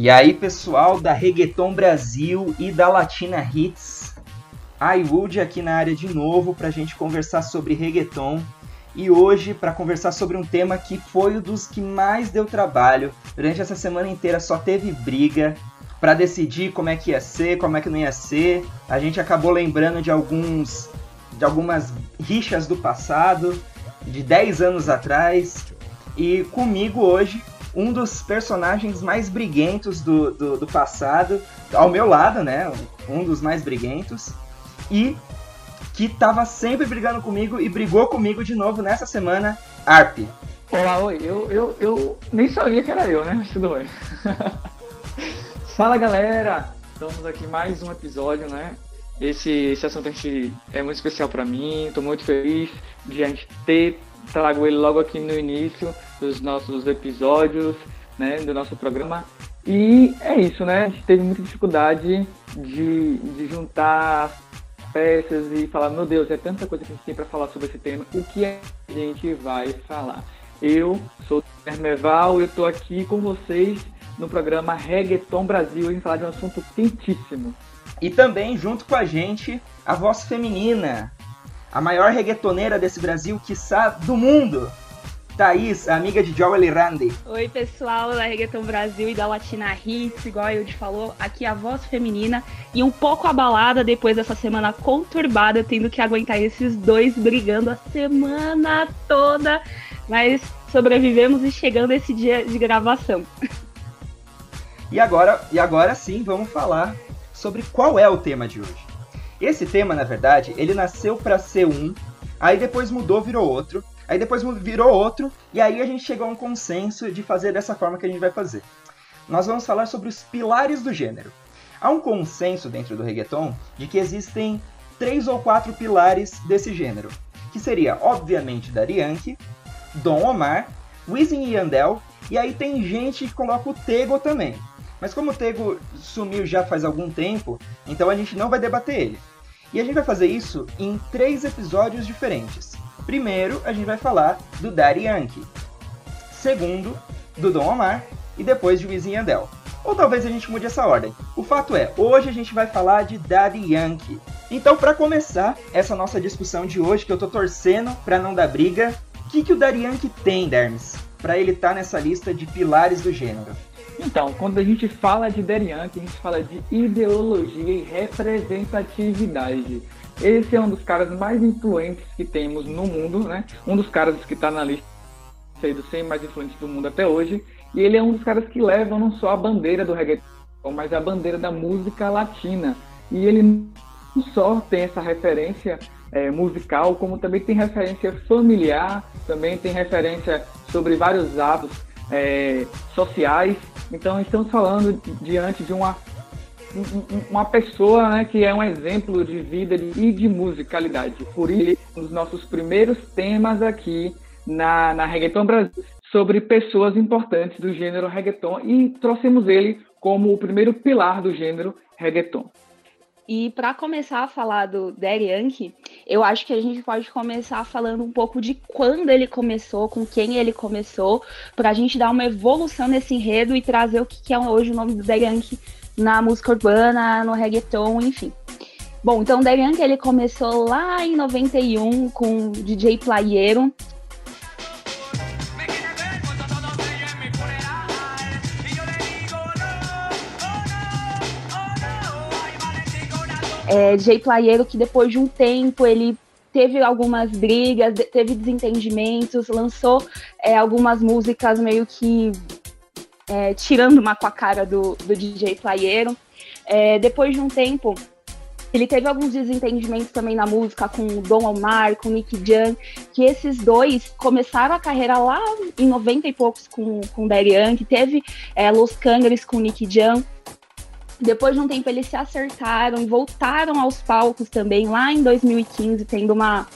E aí, pessoal da Reggaeton Brasil e da Latina Hits, iWood aqui na área de novo para a gente conversar sobre reggaeton. E hoje, para conversar sobre um tema que foi um dos que mais deu trabalho. Durante essa semana inteira só teve briga para decidir como é que ia ser, como é que não ia ser. A gente acabou lembrando de alguns de algumas rixas do passado, de 10 anos atrás. E comigo hoje, um dos personagens mais briguentos do, do, do passado, ao meu lado, né? Um dos mais briguentos. E que tava sempre brigando comigo e brigou comigo de novo nessa semana, Arp. Olá, oi. Eu, eu, eu nem sabia que era eu, né? Mas tudo bem. Fala galera! Estamos aqui mais um episódio, né? Esse, esse assunto é muito especial para mim, estou muito feliz de a gente ter trago ele logo aqui no início dos nossos episódios, né, do nosso programa. E é isso, né? A gente teve muita dificuldade de, de juntar peças e falar, meu Deus, é tanta coisa que a gente tem para falar sobre esse tema, o que a gente vai falar? Eu sou o Merval e eu estou aqui com vocês no programa Reggaeton Brasil e falar de um assunto quentíssimo. E também, junto com a gente, a voz feminina, a maior reggaetoneira desse Brasil, quiçá do mundo, Thaís, amiga de Joel Randy. Oi, pessoal da Reggaeton Brasil e da Latina Hits, igual a Yudi falou, aqui a voz feminina e um pouco abalada depois dessa semana conturbada, tendo que aguentar esses dois brigando a semana toda, mas sobrevivemos e chegando esse dia de gravação. E agora, e agora sim, vamos falar sobre qual é o tema de hoje. Esse tema, na verdade, ele nasceu para ser um, aí depois mudou, virou outro, aí depois virou outro, e aí a gente chegou a um consenso de fazer dessa forma que a gente vai fazer. Nós vamos falar sobre os pilares do gênero. Há um consenso dentro do reggaeton de que existem três ou quatro pilares desse gênero, que seria, obviamente, Daddy Dom Omar, Wisin e Yandel, e aí tem gente que coloca o Tego também. Mas como o Tego sumiu já faz algum tempo, então a gente não vai debater ele. E a gente vai fazer isso em três episódios diferentes. Primeiro, a gente vai falar do Daddy Yankee. Segundo, do Dom Omar. E depois de Wisin Yandel. Ou talvez a gente mude essa ordem. O fato é, hoje a gente vai falar de Daddy Yankee. Então, para começar essa nossa discussão de hoje, que eu tô torcendo para não dar briga, o que, que o Daddy Yankee tem, Dermes, para ele estar tá nessa lista de pilares do gênero? Então, quando a gente fala de Yankee, a gente fala de ideologia e representatividade. Esse é um dos caras mais influentes que temos no mundo, né? Um dos caras que está na lista dos 100 mais influentes do mundo até hoje. E ele é um dos caras que levam não só a bandeira do reggaeton, mas a bandeira da música latina. E ele não só tem essa referência é, musical, como também tem referência familiar, também tem referência sobre vários atos é, sociais. Então, estamos falando diante de uma, uma pessoa né, que é um exemplo de vida e de musicalidade. Por isso, um dos nossos primeiros temas aqui na, na Reggaeton Brasil sobre pessoas importantes do gênero reggaeton e trouxemos ele como o primeiro pilar do gênero reggaeton. E para começar a falar do Daddy Yankee, eu acho que a gente pode começar falando um pouco de quando ele começou, com quem ele começou, para a gente dar uma evolução nesse enredo e trazer o que é hoje o nome do Daddy Yankee na música urbana, no reggaeton, enfim. Bom, então o Daddy Yankee ele começou lá em 91 com o DJ Playero, é, DJ Playero, que depois de um tempo ele teve algumas brigas, teve desentendimentos, lançou é, algumas músicas meio que é, tirando uma com a cara do, do DJ Playero. É, depois de um tempo, ele teve alguns desentendimentos também na música com o Dom Omar, com o Nick Jan, que esses dois começaram a carreira lá em 90 e poucos com, com o Daddy Yankee, teve é, Los Cangres com o Nick Jan, depois de um tempo eles se acertaram e voltaram aos palcos também, lá em 2015, tendo uma,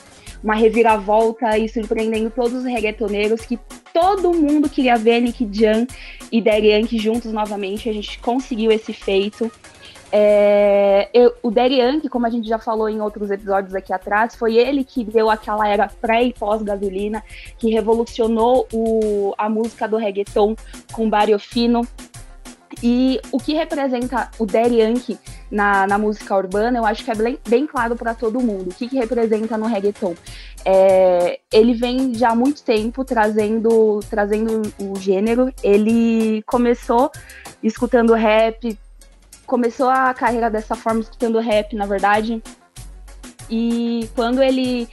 uma reviravolta e surpreendendo todos os reggaetoneiros que todo mundo queria ver Nick Jan e Daddy Yankee juntos novamente. A gente conseguiu esse feito. É, eu, o Daddy Yankee, como a gente já falou em outros episódios aqui atrás, foi ele que deu aquela era pré e pós-gasolina, que revolucionou o, a música do reggaeton com Barrio Fino, E o que representa o Daddy Yankee na, na música urbana, eu acho que é bem, bem claro para todo mundo. O que, que representa no reggaeton? É, ele vem já há muito tempo trazendo, trazendo o gênero. Ele começou escutando rap, começou a carreira dessa forma, escutando rap, na verdade. E quando ele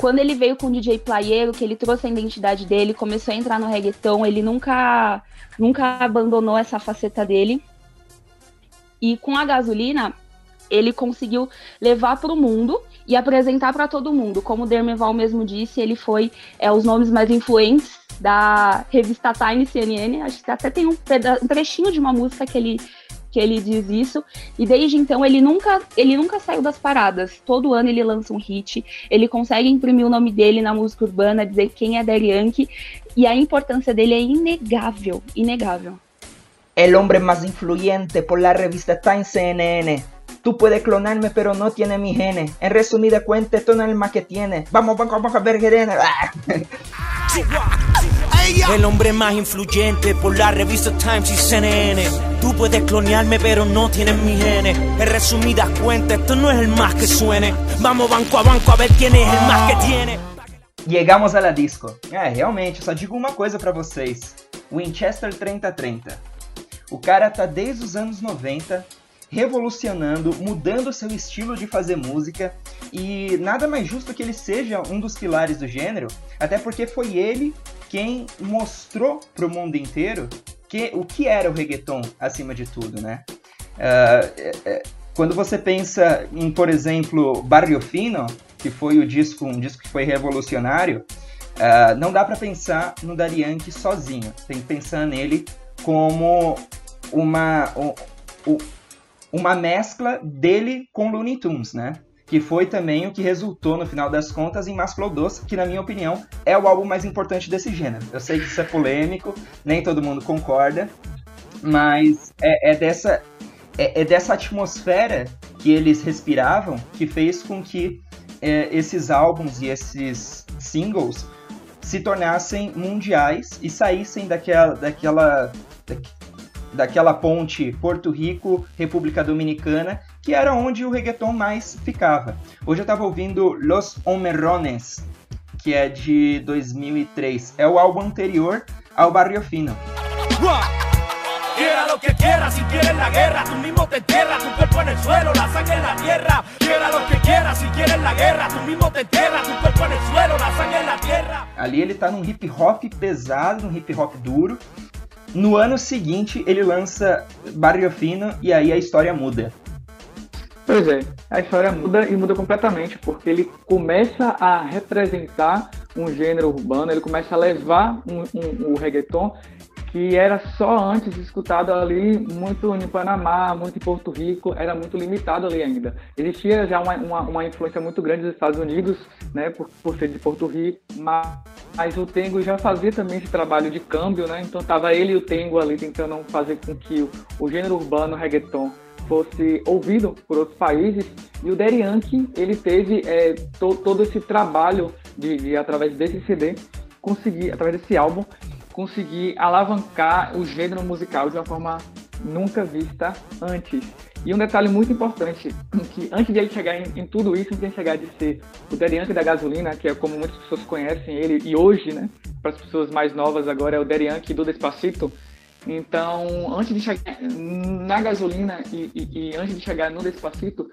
quando ele veio com o DJ Playero, que ele trouxe a identidade dele, começou a entrar no reggaeton, ele nunca, nunca abandonou essa faceta dele. E com a gasolina, ele conseguiu levar para o mundo e apresentar para todo mundo. Como o Dermeval mesmo disse, ele foi é, os nomes mais influentes da revista Time CNN. Acho que até tem um, um trechinho de uma música que ele que ele diz isso. E desde então ele nunca, ele nunca saiu das paradas. Todo ano ele lança um hit, ele consegue imprimir o nome dele na música urbana, dizer quem é Daddy Yankee, e a importância dele é inegável, inegável. El hombre más influyente por la revista Time CNN. Tú puedes clonarme, pero no tiene mi genes. En resumida cuenta, esto no es el más que tiene. Vamos, vamos, vamos a ver, El hombre más influyente por la revista Times y CNN. Tú puedes clonearme, pero no tienes mi genes. En resumidas cuentas, esto no es el más que suene. Vamos banco a banco a ver quién es el más que tiene. Llegamos a la disco. É, realmente, só digo uma coisa para vocês. Winchester 3030. O cara tá desde os anos 90 revolucionando, mudando seu estilo de fazer música e nada mais justo que ele seja um dos pilares do gênero, até porque foi ele quem mostrou para o mundo inteiro que, o que era o reggaeton acima de tudo, né? Uh, quando você pensa em, por exemplo, Barrio Fino, que foi o disco, um disco que foi revolucionário, uh, não dá para pensar no Daddy sozinho. Tem que pensar nele como uma, uma mescla dele com Looney Tunes, né? Que foi também o que resultou, no final das contas, em Masclo Doce, que, na minha opinião, é o álbum mais importante desse gênero. Eu sei que isso é polêmico, nem todo mundo concorda, mas é, é dessa, é, é, dessa atmosfera que eles respiravam que fez com que é, esses álbuns e esses singles se tornassem mundiais e saíssem daquela, daquela, daquela ponte Porto Rico, República Dominicana, que era onde o reggaeton mais ficava. Hoje eu estava ouvindo Los Homerrones, que é de 2003. É o álbum anterior ao Barrio Fino. Quiera lo que quiera, si quieres la guerra, tú mismo te enterras, tu cuerpo en el suelo, la sangre en la tierra. Quiera lo que quiera, si quieres la guerra, tú mismo te enterras, tu cuerpo en el suelo, la sangre en la tierra. Ali ele tá num hip hop pesado, num hip hop duro, no ano seguinte, ele lança Barrio Fino e aí a história muda. Pois é, a história muda e muda completamente, porque ele começa a representar um gênero urbano, ele começa a levar um, um, o reggaeton que era só antes escutado ali muito em Panamá, muito em Porto Rico, era muito limitado ali ainda. Existia já uma, uma, uma influência muito grande dos Estados Unidos, né, por, por ser de Porto Rico, mas, mas o Tengo já fazia também esse trabalho de câmbio, né, então tava ele e o Tengo ali tentando fazer com que o, o gênero urbano, o reggaeton, fosse ouvido por outros países, e o Yankee, ele teve é, to, todo esse trabalho de, de, através desse CD, conseguir, através desse álbum, conseguir alavancar o gênero musical de uma forma nunca vista antes. E um detalhe muito importante, que antes de ele chegar em, em tudo isso, antes de ele chegar de ser o Derianke da gasolina, que é como muitas pessoas conhecem ele, e hoje, né, para as pessoas mais novas agora é o Derianke do Despacito. Então, antes de chegar na gasolina e, e, e antes de chegar no Despacito,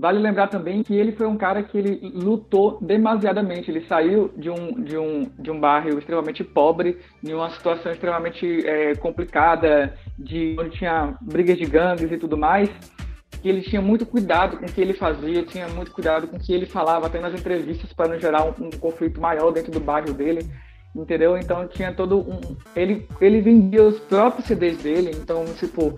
Vale lembrar também que ele foi um cara que ele lutou demasiadamente. Ele saiu de um, de um, de um bairro extremamente pobre, em uma situação extremamente é, complicada, de onde tinha brigas de gangues e tudo mais. Que ele tinha muito cuidado com o que ele fazia, tinha muito cuidado com o que ele falava, até nas entrevistas, para não gerar um, um conflito maior dentro do bairro dele entendeu? Então tinha todo um. Ele, ele vendia os próprios CDs dele, então, tipo,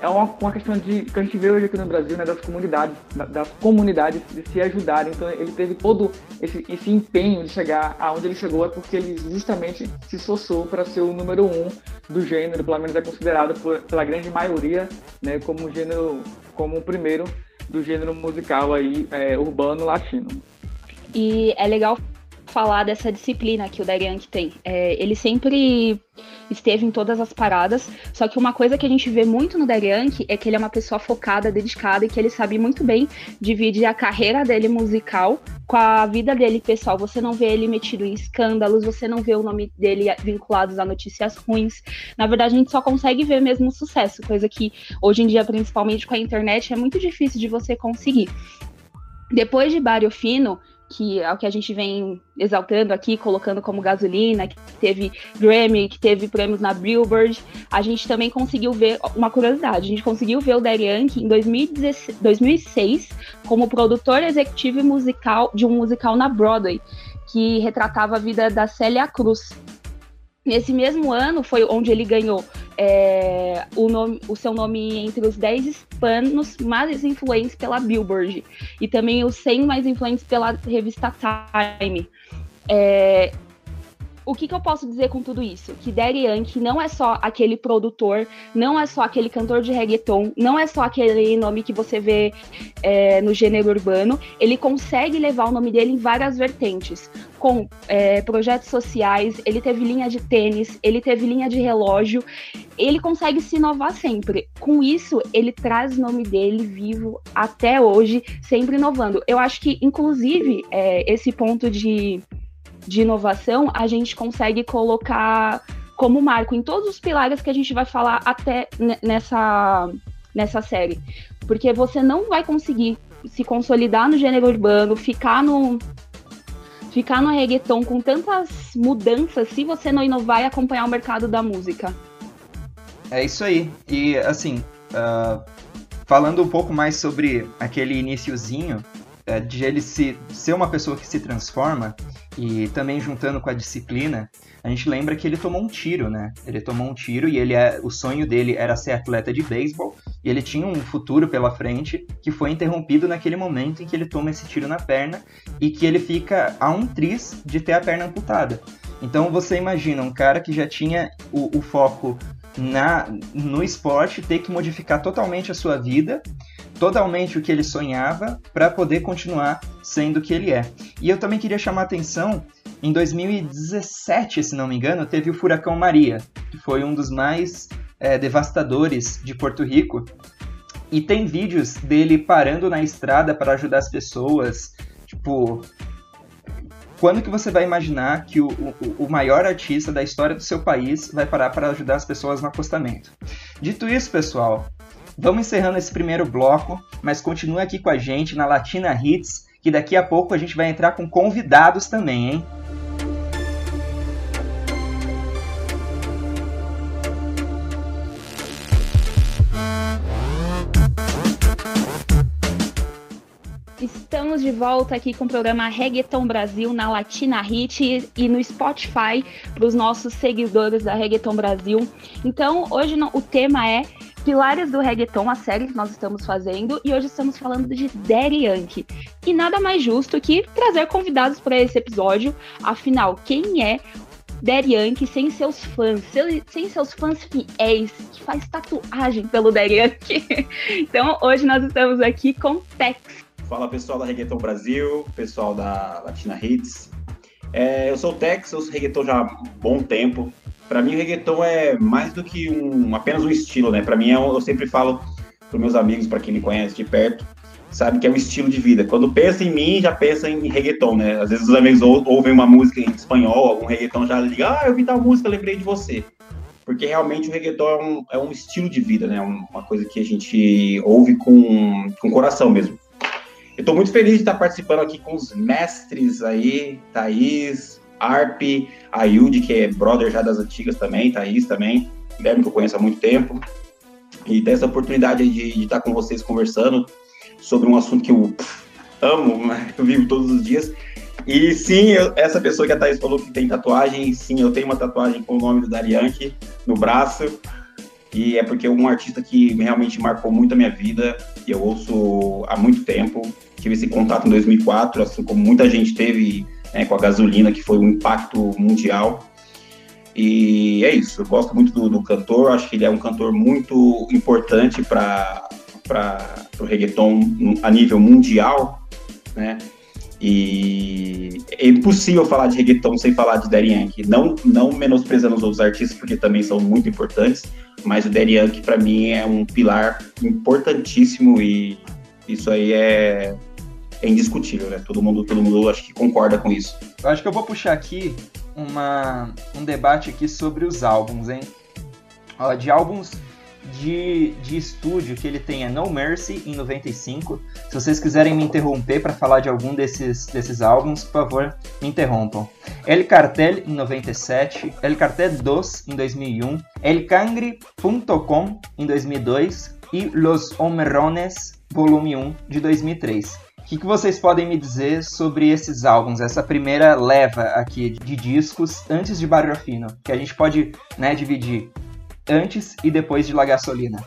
é uma, uma questão de que a gente vê hoje aqui no Brasil, né, das comunidades, das comunidades de se ajudarem. Então ele teve todo esse, esse empenho de chegar aonde ele chegou é porque ele justamente se esforçou para ser o número um do gênero, pelo menos é considerado por, pela grande maioria, né, como gênero, como o primeiro do gênero musical aí é, urbano latino. E é legal falar dessa disciplina que o Dariank tem. É, ele sempre esteve em todas as paradas, só que uma coisa que a gente vê muito no Dariank é que ele é uma pessoa focada, dedicada e que ele sabe muito bem dividir a carreira dele musical com a vida dele pessoal. Você não vê ele metido em escândalos, você não vê o nome dele vinculado a notícias ruins. Na verdade, a gente só consegue ver mesmo o sucesso, coisa que hoje em dia, principalmente com a internet, é muito difícil de você conseguir. Depois de Barrio Fino, que é o que a gente vem exaltando aqui, colocando como gasolina, que teve Grammy, que teve prêmios na Billboard, a gente também conseguiu ver uma curiosidade, a gente conseguiu ver o Daddy Yankee em 2016, 2006 como produtor executivo musical de um musical na Broadway, que retratava a vida da Célia Cruz. Nesse mesmo ano foi onde ele ganhou é, o, nome, o seu nome entre os 10 hispanos mais influentes pela Billboard e também os 100 mais influentes pela revista Time. É, o que, que, eu posso dizer com tudo isso? Que Daddy Yankee não é só aquele produtor, não é só aquele cantor de reggaeton, não é só aquele nome que você vê é, no gênero urbano. Ele consegue levar o nome dele em várias vertentes, com é, projetos sociais. Ele teve linha de tênis, ele teve linha de relógio. Ele consegue se inovar sempre. Com isso, ele traz o nome dele vivo até hoje, sempre inovando. Eu acho que, inclusive, é, esse ponto de de inovação, a gente consegue colocar como marco em todos os pilares que a gente vai falar até nessa, nessa série. Porque você não vai conseguir se consolidar no gênero urbano, ficar no ficar no reggaeton com tantas mudanças se você não inovar e acompanhar o mercado da música. É isso aí. E assim, uh, falando um pouco mais sobre aquele iníciozinho, uh, de ele se, ser uma pessoa que se transforma, e também juntando com a disciplina, a gente lembra que ele tomou um tiro, né? Ele tomou um tiro e ele é, o sonho dele era ser atleta de beisebol e ele tinha um futuro pela frente que foi interrompido naquele momento em que ele toma esse tiro na perna e que ele fica a um tris de ter a perna amputada. Então você imagina um cara que já tinha o, o foco na, no esporte ter que modificar totalmente a sua vida totalmente o que ele sonhava para poder continuar sendo o que ele é. E eu também queria chamar a atenção, em 2017, se não me engano, teve o furacão Maria, que foi um dos mais é, devastadores de Porto Rico. E tem vídeos dele parando na estrada para ajudar as pessoas. Tipo, quando que você vai imaginar que o, o, o, maior artista da história do seu país vai parar para ajudar as pessoas no acostamento? Dito isso, pessoal, Vamos encerrando esse primeiro bloco, mas continue aqui com a gente na Latina Hits, que daqui a pouco a gente vai entrar com convidados também, hein? Estamos de volta aqui com o programa Reggaeton Brasil na Latina Hit e no Spotify para os nossos seguidores da Reggaeton Brasil. Então, hoje o tema é Pilares do Reggaeton, a série que nós estamos fazendo, e hoje estamos falando de Daddy Yankee. E nada mais justo que trazer convidados para esse episódio, afinal, quem é Daddy Yankee sem seus fãs, sem seus fãs fiéis, que faz tatuagem pelo Daddy Yankee. Então, hoje nós estamos aqui com Tex. Fala pessoal da Reggaeton Brasil, pessoal da Latina Hits. É, eu sou o Tex, eu sou reggaeton já há bom tempo. Para mim, o reggaeton é mais do que um, apenas um estilo, né? Para mim, é eu sempre falo para meus amigos, para quem me conhece de perto, sabe que é um estilo de vida. Quando pensa em mim, já pensa em reggaeton, né? Às vezes os amigos ou, ouvem uma música em espanhol, algum reggaeton já liga, ah, eu vi tal música, lembrei de você. Porque realmente o reggaeton é um, é um estilo de vida, né? Uma coisa que a gente ouve com, com coração mesmo. Eu estou muito feliz de estar participando aqui com os mestres aí, Thaís, Arp, a Yudi, que é brother já das antigas também, Thaís também, Guilherme, que eu conheço há muito tempo. E ter essa oportunidade de, estar com vocês conversando sobre um assunto que eu amo, eu vivo todos os dias. E sim, eu, essa pessoa que a Thaís falou que tem tatuagem, sim, eu tenho uma tatuagem com o nome do Darianke no braço. E é porque é um artista que realmente marcou muito a minha vida. E eu ouço há muito tempo. Tive esse contato em 2004, assim como muita gente teve né, com a gasolina, que foi um impacto mundial. E é isso, eu gosto muito do, do cantor, acho que ele é um cantor muito importante para o reggaeton a nível mundial, né? E é impossível falar de reggaeton sem falar de Daddy Yankee. Não, não menosprezando os outros artistas, porque também são muito importantes, mas o Daddy Yankee, para mim, é um pilar importantíssimo e isso aí é, é indiscutível, né? Todo mundo, todo mundo acho que concorda com isso. Eu acho que eu vou puxar aqui uma, um debate aqui sobre os álbuns, hein? Ó, de álbuns de, de estúdio que ele tem é No Mercy em 95. Se vocês quiserem me interromper para falar de algum desses, desses álbuns, por favor, me interrompam. El Cartel em 97, El Cartel 2 em 2001, El Cangre.com em 2002 e Los Homerrones volume 1 de 2003. O que, que, vocês podem me dizer sobre esses álbuns, essa primeira leva aqui de discos antes de Barrio Fino? Que a gente pode né, dividir antes e depois de La Gasolina.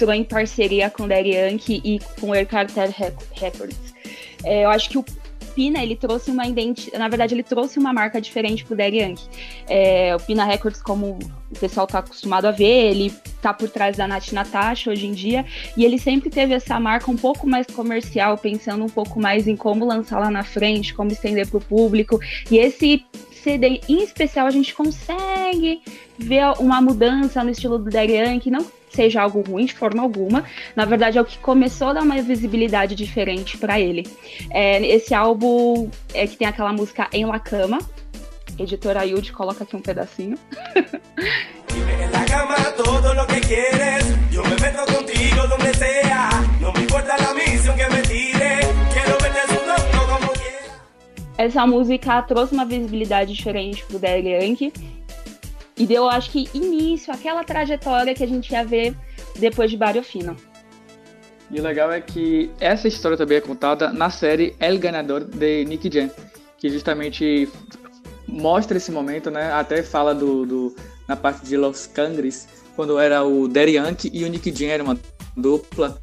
Entrou em parceria com o Yankee e com Air Cartel Records. É, eu acho que o Pina, ele trouxe uma identidade, na verdade, ele trouxe uma marca diferente pro Daddy Yankee. É, o Pina Records, como o pessoal tá acostumado a ver, ele tá por trás da Nath Natasha hoje em dia, e ele sempre teve essa marca um pouco mais comercial, pensando um pouco mais em como lançar lá na frente, como estender pro público, e esse CD em especial a gente consegue ver uma mudança no estilo do Daddy que não seja algo ruim de forma alguma. Na verdade, é o que começou a dar uma visibilidade diferente para ele. É, esse álbum é que tem aquela música Em La Cama. Editora Yudi coloca aqui um pedacinho. Essa música trouxe uma visibilidade diferente pro Daddy Yankee e deu, acho que, início àquela trajetória que a gente ia ver depois de Barrio Fino. E o legal é que essa história também é contada na série El Ganador de Nick Jam, que justamente mostra esse momento, né? Até fala do, do na parte de Los Cangres, quando era o Daddy Yankee e o Nick Jam era uma dupla.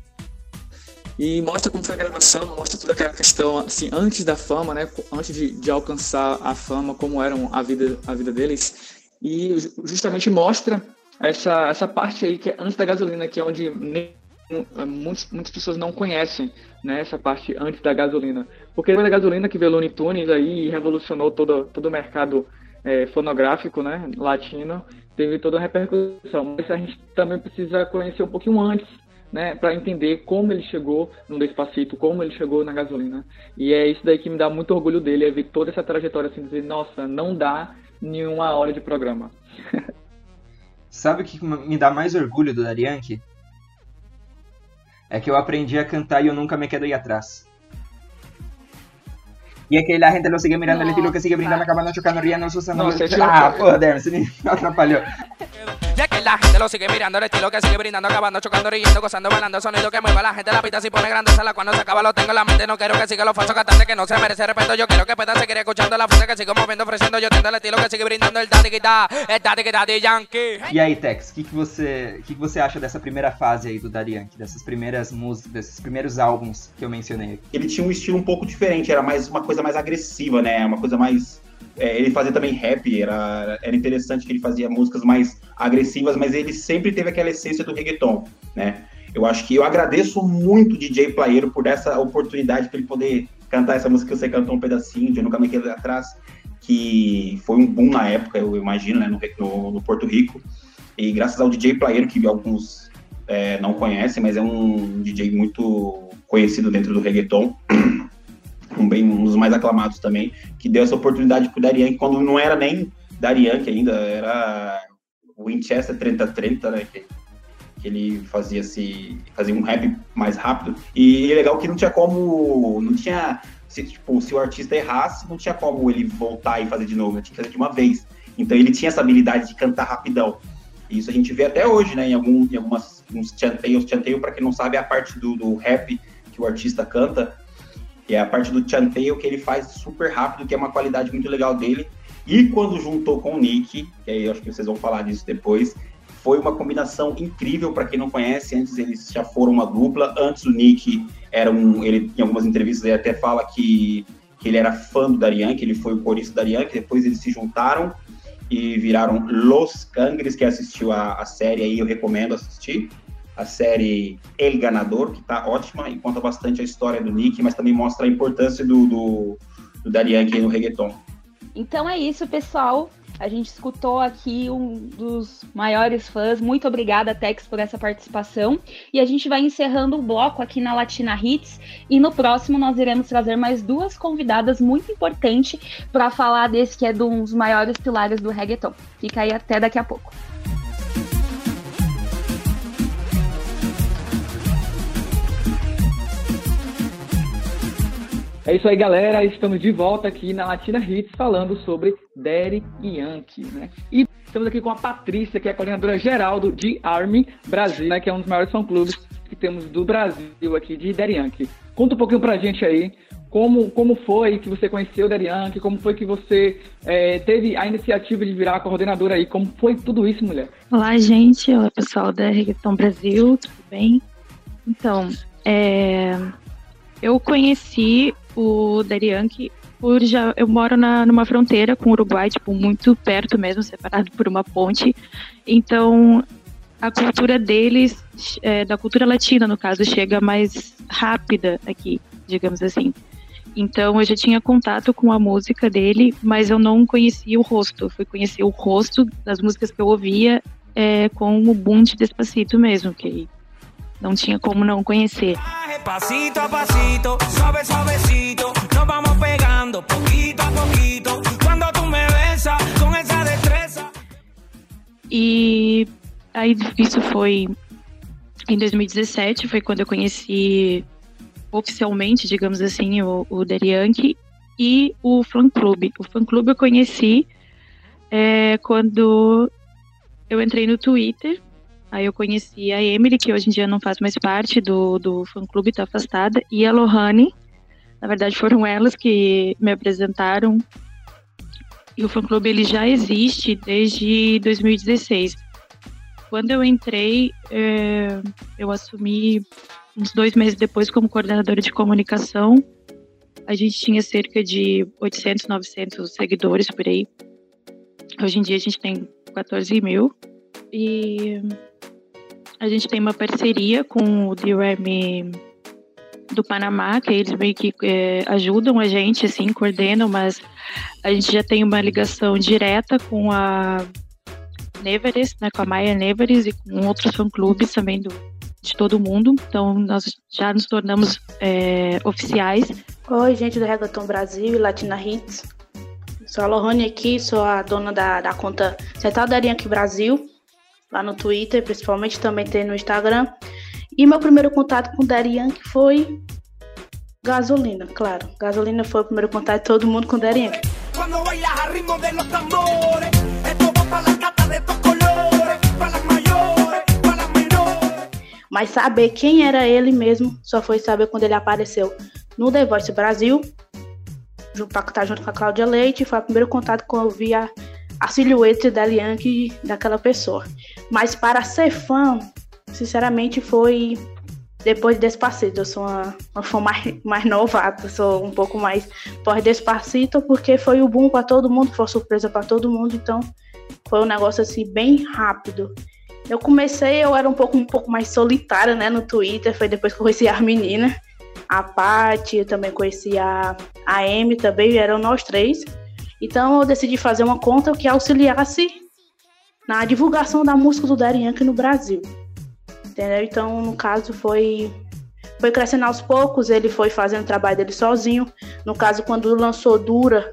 E mostra como foi a gravação, mostra toda aquela questão, assim, antes da fama, né? Antes de, de alcançar a fama, como era a vida, a vida deles e justamente mostra essa, essa parte aí que é antes da gasolina, que é onde nem, muitas, muitas pessoas não conhecem, né, essa parte antes da gasolina. Porque foi a gasolina que veio Looney Tunes aí revolucionou todo, todo o mercado é, fonográfico, né, latino, teve toda a repercussão. Mas a gente também precisa conhecer um pouquinho antes, né, para entender como ele chegou no Despacito, como ele chegou na gasolina. E é isso daí que me dá muito orgulho dele, é ver toda essa trajetória assim, dizer, nossa, não dá nenhuma hora de programa. Sabe o que me dá mais orgulho do Darianke? É que eu aprendi a cantar e eu nunca me quedo aí atrás. Y es que la gente lo sigue mirando, no, el estilo que sigue brindando, acabando chocando, riendo, usando. No, ah, joder, se me atrapalhó. La gente lo sigue mirando, el estilo que sigue brindando, acabando, chocando, riendo, gozando, bailando, sonido que mueva la gente, la pista si pone grande sala cuando se acaba lo tengo en la mente, no quiero que siga los falsos cantantes que no se merece respeto, yo quiero que pueda seguir escuchando la fuerza que sigo moviendo, ofreciendo, yo tengo el estilo que sigue brindando el daddy guitar, el daddy guitar de Yankee. E aí, Tex, o que, que, você, que, que você acha dessa primeira fase aí do Daddy Yankee, dessas primeiras músicas, desses primeiros álbuns que eu mencionei? Ele tinha um estilo um pouco diferente, era mais uma coisa mais agressiva, né? Uma coisa mais. É, ele fazia também rap, era, era interessante que ele fazia músicas mais agressivas, mas ele sempre teve aquela essência do reggaeton, né? Eu acho que eu agradeço muito DJ Playeiro por essa oportunidade para ele poder cantar essa música que você cantou um pedacinho, de Eu Nunca Me Quedei Atrás, que foi um boom na época, eu imagino, né, no, no, no Porto Rico. E graças ao DJ Playeiro, que alguns é, não conhecem, mas é um DJ muito conhecido dentro do reggaeton, um, bem, um dos mais aclamados também, que deu essa oportunidade pro Darian, quando não era nem Daddy Yankee ainda, era Winchester 3030, né? Que, que ele fazia se fazia um rap mais rápido. E é legal que não tinha como. Não tinha. Se, tipo, se o artista errasse, não tinha como ele voltar e fazer de novo, né? tinha que fazer de uma vez. Então ele tinha essa habilidade de cantar rapidão. E isso a gente vê até hoje, né? Em, algum, em algumas chanteios. Chanteio, para quem não sabe, é a parte do, do rap que o artista canta. E é a parte do chanteio que ele faz super rápido, que é uma qualidade muito legal dele. E quando juntou com o Nick, que aí eu acho que vocês vão falar disso depois, foi uma combinação incrível para quem não conhece. Antes eles já foram uma dupla. Antes o Nick era um. Ele, em algumas entrevistas, ele até fala que, que ele era fã do Darian, que ele foi o corista do Darian, que depois eles se juntaram e viraram Los Cangres, que assistiu a, a série aí, eu recomendo assistir. A série El Ganador, que tá ótima e conta bastante a história do Nick, mas também mostra a importância do, do, do no reggaeton. Então é isso, pessoal. A gente escutou aqui um dos maiores fãs. Muito obrigada, Tex, por essa participação. E a gente vai encerrando o bloco aqui na Latina Hits. E no próximo nós iremos trazer mais duas convidadas muito importantes para falar desse que é um dos maiores pilares do reggaeton. Fica aí até daqui a pouco. É isso aí, galera. Estamos de volta aqui na Latina Hits falando sobre Derek Yankee, né? E estamos aqui com a Patrícia, que é a coordenadora geral do D-Army Brasil, né? Que é um dos maiores fã-clubes que temos do Brasil aqui, de Derek Yankee. Conta um pouquinho pra gente aí como, como foi que você conheceu o Derek Yankee, como foi que você é, teve a iniciativa de virar coordenadora aí, como foi tudo isso, mulher? Olá, gente. Olá, pessoal da Reggaeton Brasil, tudo bem? Então, é, eu conheci o Darianke por já eu moro na, numa fronteira com o Uruguai, tipo, muito perto mesmo, separado por uma ponte. Então, a cultura deles, é, da cultura latina, no caso, chega mais rápida aqui, digamos assim. Então, eu já tinha contato com a música dele, mas eu não conhecia o rosto. Eu fui conhecer o rosto das músicas que eu ouvia é, com o boom de Despacito mesmo, que não tinha como não conhecer. Pasito a pasito, suave suavecito, nos vamos pegando poquito a poquito. Quando tu me besas com essa destreza. E aí isso foi em 2017, foi quando eu conheci oficialmente, digamos assim, o, o Derianke e o fã clube. O fã clube eu conheci é, quando eu entrei no Twitter Aí eu conheci a Emily, que hoje em dia não faz mais parte do, do fã-clube, está afastada, e a Lohane. Na verdade, foram elas que me apresentaram. E o fã-clube ele já existe desde 2016. Quando eu entrei, é, eu assumi uns dois meses depois como coordenadora de comunicação. A gente tinha cerca de 800, 900 seguidores por aí. Hoje em dia a gente tem 14 mil. E a gente tem uma parceria com o DRAM do Panamá, que eles meio que é, ajudam a gente, assim, coordenam, mas a gente já tem uma ligação direta com a Neveres, né, com a Maia Neveres e com outros fã-clubes também do, de todo mundo. Então, nós já nos tornamos é, oficiais. Oi, gente do Reggaeton Brasil e Latina Hits. Sou a Lohane aqui, sou a dona da, da conta Central da aqui Brasil lá no Twitter, principalmente também tem no Instagram. E meu primeiro contato com o Daddy Yankee foi gasolina, claro. Gasolina foi o primeiro contato de todo mundo com o Yankee. Mas saber quem era ele mesmo só foi saber quando ele apareceu no The Voice Brasil, para estar junto com a Cláudia Leite. Foi o primeiro contato que eu vi a, a silhueta da Lianque daquela pessoa. Mas para ser fã, sinceramente, foi depois de Despacito. Eu sou uma, uma fã mais, mais novata, sou um pouco mais pós-Despacito, porque foi o boom para todo mundo, foi surpresa para todo mundo, então foi um negócio assim bem rápido. Eu comecei, eu era um pouco, um pouco mais solitária, né, no Twitter, foi depois que eu conheci as meninas, a Paty, eu também conheci a, a Amy também, eram nós três. Então eu decidi fazer uma conta que auxiliasse na divulgação da música do Daddy Yankee no Brasil. Entendeu? Então, no caso, foi foi crescendo aos poucos, ele foi fazendo o trabalho dele sozinho. No caso, quando lançou Dura,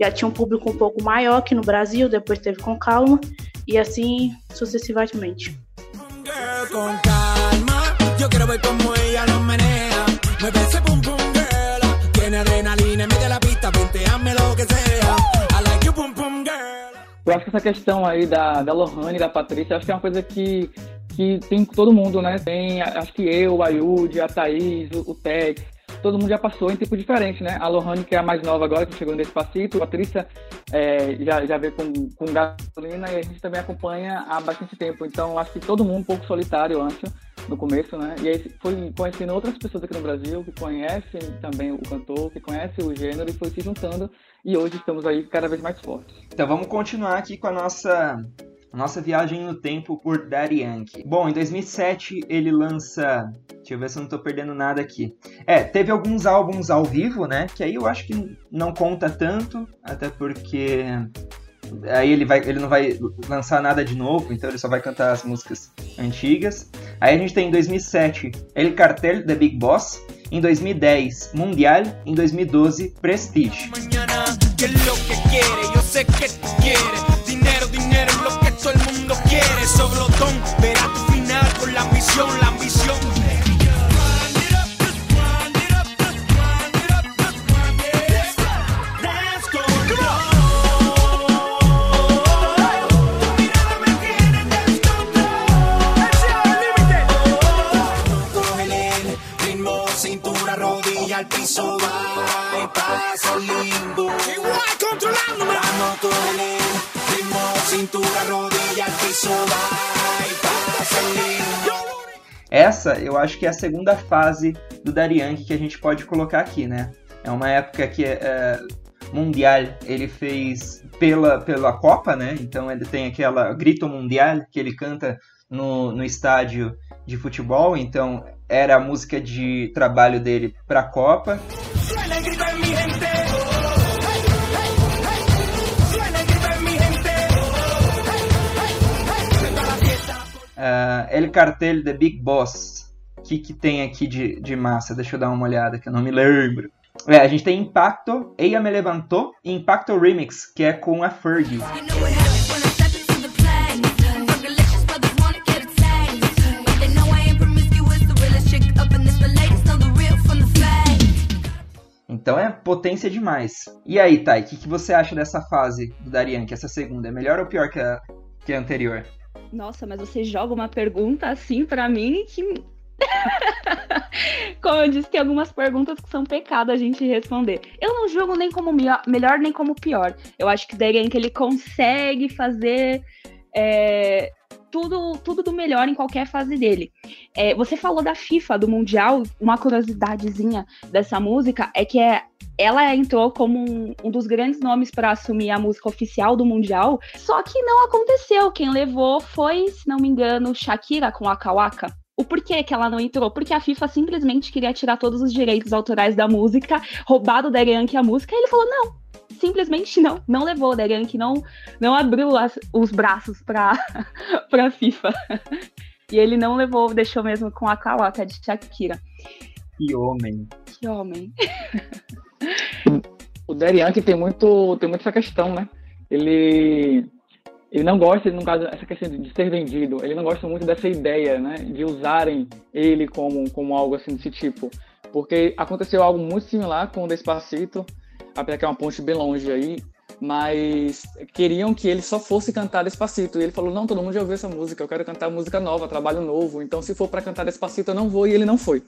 já tinha um público um pouco maior aqui no Brasil, depois teve com calma, e assim sucessivamente. com calma, yo quiero ver como ella lo menea, pum pum girl, Eu acho que essa questão aí da, da Lohane e da Patrícia, acho que é uma coisa que, que tem todo mundo, né? Tem, acho que eu, a Yudi, a Thaís, o, o Tex, todo mundo já passou em tempo diferente, né? A Lohane, que é a mais nova agora, que chegou nesse passito, a Patrícia é, já, já veio com, com gasolina e a gente também acompanha há bastante tempo. Então, acho que todo mundo um pouco solitário, eu acho, no começo, né? E aí foi conhecendo outras pessoas aqui no Brasil que conhecem também o cantor, que conhecem o gênero e foi se juntando. E hoje estamos aí cada vez mais fortes. Então, vamos continuar aqui com a nossa nossa viagem no tempo por Daddy Yankee. Bom, em 2007 ele lança. Deixa eu ver se eu não tô perdendo nada aqui. É, teve alguns álbuns ao vivo, né? Que aí eu acho que não conta tanto, até porque aí ele, vai, ele não vai lançar nada de novo, então ele só vai cantar as músicas antigas. Aí a gente tem em 2007 El Cartel The Big Boss, em 2010 Mundial, em 2012 Prestige. Mañana, glotón. Verá tu final con la ambición, la ambición. Essa, eu acho que é a segunda fase do Darianke que a gente pode colocar aqui, né? É uma época que é, Mundial ele fez pela, pela Copa, né? Então ele tem aquela Grito Mundial que ele canta no, no estádio de futebol. Então era a música de trabalho dele para a Copa. Uh, El Cartel The Big Boss. O que, que tem aqui de, de massa? Deixa eu dar uma olhada que eu não me lembro. É, a gente tem Impacto, Eia Me Levantou e Impacto Remix, que é com a Fergie. Então é potência demais. E aí, Thay, o que, que você acha dessa fase do Darian, que essa segunda? É melhor ou pior que a, que a anterior? Nossa, mas você joga uma pergunta assim para mim que. como eu disse, tem algumas perguntas que são pecado a gente responder. Eu não julgo nem como melhor nem como pior. Eu acho que Degen que ele consegue fazer é, tudo, tudo do melhor em qualquer fase dele. É, você falou da FIFA, do Mundial, uma curiosidadezinha dessa música é que é ela entrou como um, um dos grandes nomes para assumir a música oficial do Mundial, só que não aconteceu. Quem levou foi, se não me engano, Shakira com a Kawaka. O porquê que ela não entrou? Porque a FIFA simplesmente queria tirar todos os direitos autorais da música, roubado da Yankee a música, e ele falou: não, simplesmente não, não levou. Da Yankee não, não abriu as, os braços para a FIFA. E ele não levou, deixou mesmo com a Kawaka de Shakira. Que homem. Que homem. o Derian tem muito, tem muito essa questão, né? Ele, ele não gosta, no caso, essa questão de ser vendido, ele não gosta muito dessa ideia, né? De usarem ele como, como algo assim desse tipo. Porque aconteceu algo muito similar com o Despacito, apesar que é uma ponte bem longe aí, mas queriam que ele só fosse cantar Despacito. E ele falou: Não, todo mundo já ouviu essa música, eu quero cantar música nova, trabalho novo. Então, se for para cantar Despacito, eu não vou. E ele não foi.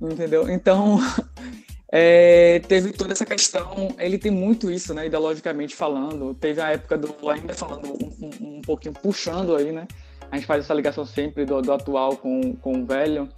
Entendeu? Então, é, teve toda essa questão, ele tem muito isso, né, ideologicamente falando. Teve a época do, ainda falando um, um pouquinho, puxando aí, né, a gente faz essa ligação sempre do, do atual com, com o velho.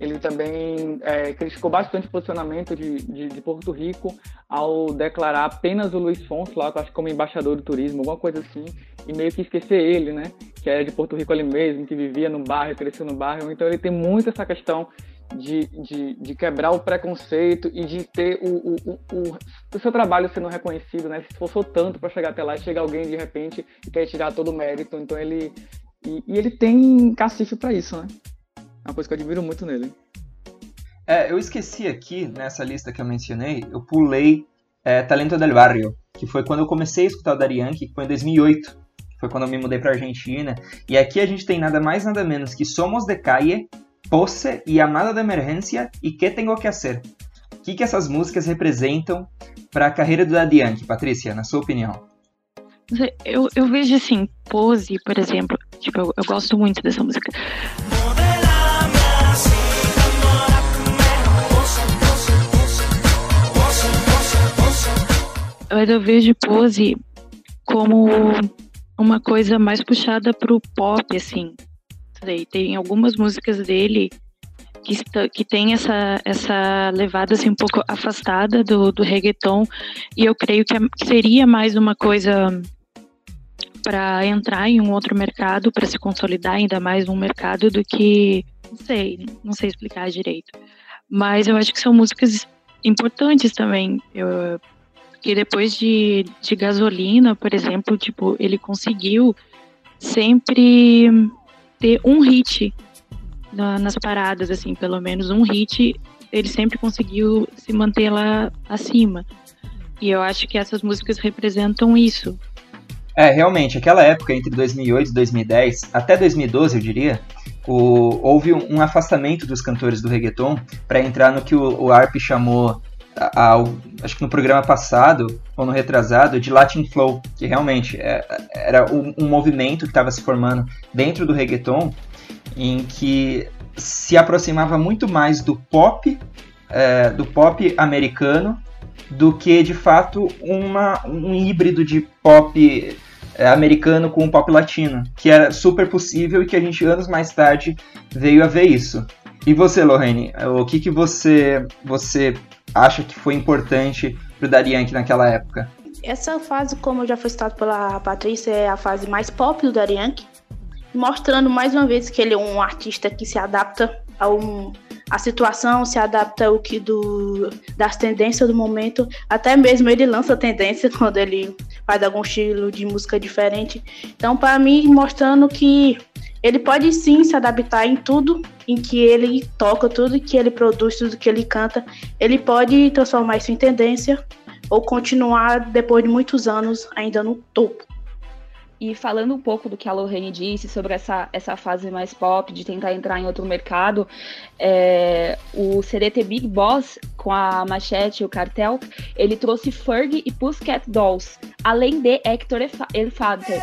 Ele também é, criticou bastante o posicionamento de, de, de, Porto Rico ao declarar apenas o Luiz Fonso lá, acho que como embaixador do turismo, alguma coisa assim, e meio que esquecer ele, né? Que era de Porto Rico ali mesmo, que vivia no bairro, cresceu no bairro. Então ele tem muito essa questão de, de, de, quebrar o preconceito e de ter o, o, o, o seu trabalho sendo reconhecido, né? Se esforçou tanto para chegar até lá e chega alguém de repente e quer tirar todo o mérito. Então ele. E, e ele tem cacife para isso, né? É uma coisa que eu admiro muito nele. É, eu esqueci aqui, nessa lista que eu mencionei, eu pulei é Talento del Barrio, que foi quando eu comecei a escutar o Yankee, que foi em 2008. Foi quando eu me mudei pra Argentina. E aqui a gente tem nada mais nada menos que Somos de Calle, Pose e Amada de Emergência e Que Tengo Que Hacer. O que, que essas músicas representam para a carreira do Yankee, Patrícia, na sua opinião? Eu, eu vejo assim, Pose, por exemplo, tipo, eu, eu gosto muito dessa música. Mas eu vejo Pose como uma coisa mais puxada pro pop, assim. Tem algumas músicas dele que, está, que tem essa, essa levada assim, um pouco afastada do, do reggaeton, e eu creio que seria mais uma coisa para entrar em um outro mercado, para se consolidar ainda mais um mercado do que, não sei, não sei explicar direito. Mas eu acho que são músicas importantes também. Eu, que depois de, de gasolina, por exemplo, tipo, ele conseguiu sempre ter um hit na, nas paradas, assim, pelo menos um hit, ele sempre conseguiu se manter lá acima. E eu acho que essas músicas representam isso. É, realmente, aquela época entre 2008 e 2010, até 2012, eu diria, o, houve um afastamento dos cantores do reggaeton para entrar no que o, o Arp chamou, a, acho que no programa passado, ou no retrasado, de Latin Flow, que realmente é, era um, um movimento que estava se formando dentro do reggaeton em que se aproximava muito mais do pop, é, do pop americano, do que de fato uma, um híbrido de pop é, americano com pop latino, que era super possível e que a gente anos mais tarde veio a ver isso. E você, Lorraine, o que, que você, você acha que foi importante pro Daddy Yankee naquela época? Essa fase, como já foi citado pela Patrícia, é a fase mais pop do Daddy Yankee mostrando mais uma vez que ele é um artista que se adapta a um, a situação, se adapta ao que do, das tendências do momento. Até mesmo ele lança tendência quando ele faz algum estilo de música diferente. Então, para mim, mostrando que ele pode sim se adaptar em tudo em que ele toca, tudo que ele produz, tudo que ele canta. Ele pode transformar isso em tendência ou continuar depois de muitos anos ainda no topo. E falando um pouco do que a Lorraine disse sobre essa, essa fase mais pop, de tentar entrar em outro mercado, é, o CDT Big Boss, com a Machete e o Cartel, ele trouxe Ferg e Pussycat Dolls, além de Hector Elfater.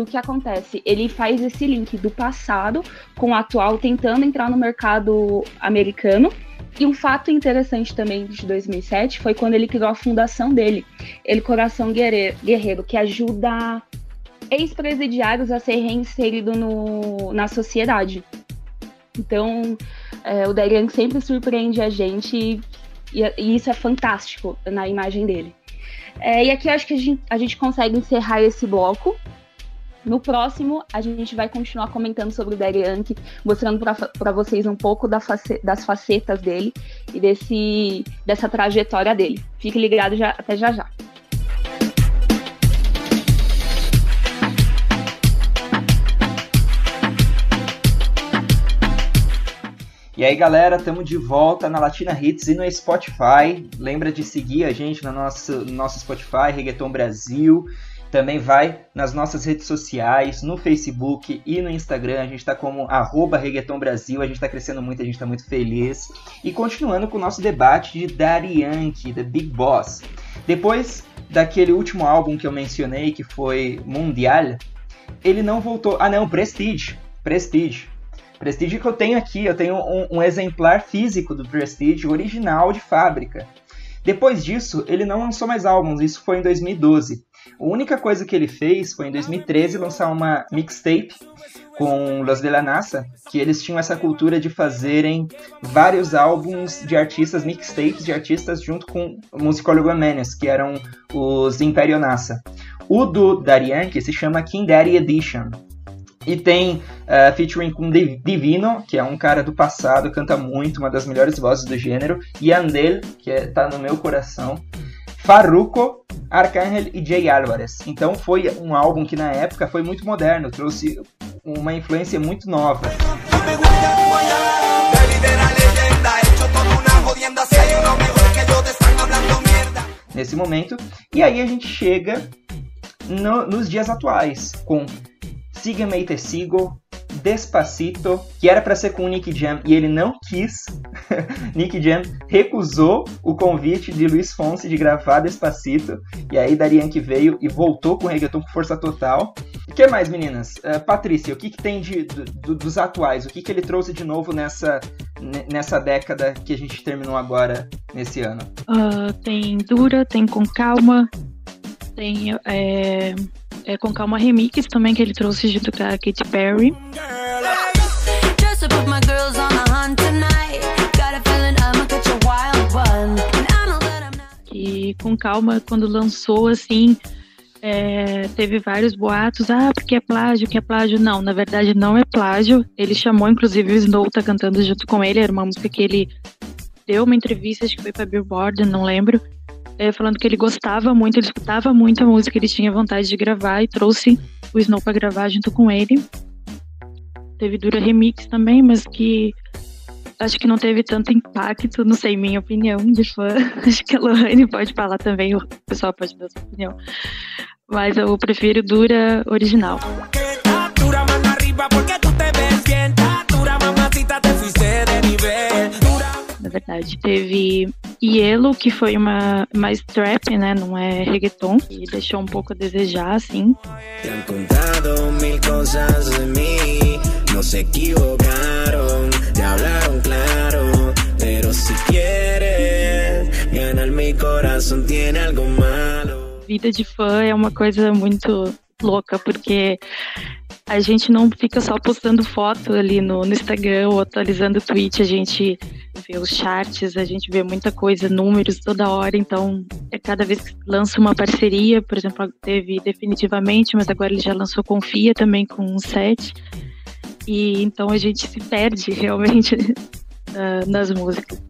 Que o que acontece? Ele faz esse link do passado com o atual, tentando entrar no mercado americano. E um fato interessante também de 2007 foi quando ele criou a fundação dele, ele Coração Guerreiro, que ajuda ex-presidiários a ser reinserido no, na sociedade. Então, é, o Darian sempre surpreende a gente e, e, isso é fantástico na imagem dele. É, e aqui eu acho que a gente, a gente consegue encerrar esse bloco no próximo, a gente vai continuar comentando sobre o Yankee, mostrando para vocês um pouco da face, das facetas dele e desse, dessa trajetória dele. Fique ligado já, até já já. E aí, galera, estamos de volta na Latina Hits e no Spotify. Lembra de seguir a gente no nosso, no nosso Spotify, Reggaeton Brasil. Também vai nas nossas redes sociais, no Facebook e no Instagram. A gente está como arroba Reggaeton Brasil. A gente está crescendo muito, a gente está muito feliz. E continuando com o nosso debate de Daddy The Big Boss. Depois daquele último álbum que eu mencionei, que foi Mundial, ele não voltou. Ah, não, Prestige. Prestige. Prestige que eu tenho aqui, eu tenho um, um exemplar físico do Prestige, original de fábrica. Depois disso, ele não lançou mais álbuns, isso foi em 2012. A única coisa que ele fez foi em 2013 lançar uma mixtape com Los de la NASA, que eles tinham essa cultura de fazerem vários álbuns de artistas, mixtapes de artistas junto com o Musicólogo Menes, que eram os Império NASA. O do Darian, se chama King Daddy Edition. E tem uh, featuring com Divino, que é um cara do passado, canta muito, uma das melhores vozes do gênero, e Andel, que é, tá no meu coração. Farruko, Arcángel e Jay Álvarez. Então foi um álbum que na época foi muito moderno, trouxe uma influência muito nova. Nesse momento. E aí a gente chega no, nos dias atuais, com Sígueme Te Sigo, Despacito, que era para ser com o Nick Jam e ele não quis. Nick Jam recusou o convite de Luiz Fonsi de gravar Despacito. E aí Darian que veio e voltou com o reggaeton com força total. O que mais, meninas? Uh, Patrícia, o que, que tem de, do, dos atuais? O que, que ele trouxe de novo nessa, nessa década que a gente terminou agora, nesse ano? Uh, tem Dura, tem Com Calma, tem é, é, Com Calma Remix também, que ele trouxe junto com a Katy Perry. E com calma, quando lançou, assim, é, teve vários boatos, ah, porque é plágio, que é plágio. Não, na verdade não é plágio. Ele chamou, inclusive, o Snow tá cantando junto com ele, era uma música que ele deu uma entrevista, acho que foi pra Billboard, não lembro, é, falando que ele gostava muito, ele escutava muito a música, ele tinha vontade de gravar e trouxe o Snow pra gravar junto com ele. Teve Dura Remix também, mas que acho que não teve tanto impacto, não sei, minha opinião de fã. Acho que a Lohane pode falar também, o pessoal pode dar sua opinião. Mas eu prefiro Dura original. Na verdade, teve Yellow, que foi uma mais trap, né? Não é reggaeton, e deixou um pouco a desejar, assim. No se equivocaron, te hablaron claro, pero si quieres ganar mi corazón tiene algo malo. Vida de fã é uma coisa muito louca, porque a gente não fica só postando foto ali no, no Instagram ou atualizando o tweet, a gente vê os charts, a gente vê muita coisa, números toda hora, então é cada vez que lança uma parceria, por exemplo, teve definitivamente, mas agora ele já lançou Confia também com um set. E então a gente se perde realmente uh, nas músicas.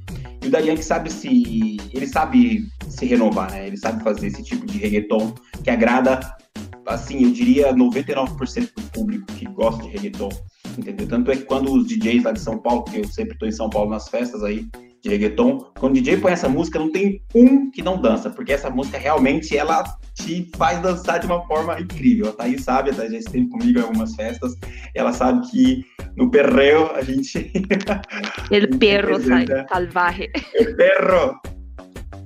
E o Dariank sabe se. Ele sabe se renovar, né? Ele sabe fazer esse tipo de reggaeton que agrada, assim, eu diria 99% do público que gosta de reggaeton. Entendeu? Tanto é que quando os DJs lá de São Paulo, porque eu sempre estou em São Paulo nas festas aí, de reggaeton. Quando o DJ põe essa música, não tem um que não dança, porque essa música realmente ela te faz dançar de uma forma incrível. A Thaís sabe, a Thaís já esteve comigo em algumas festas, ela sabe que no perreo a gente. El perro salvaje. El perro!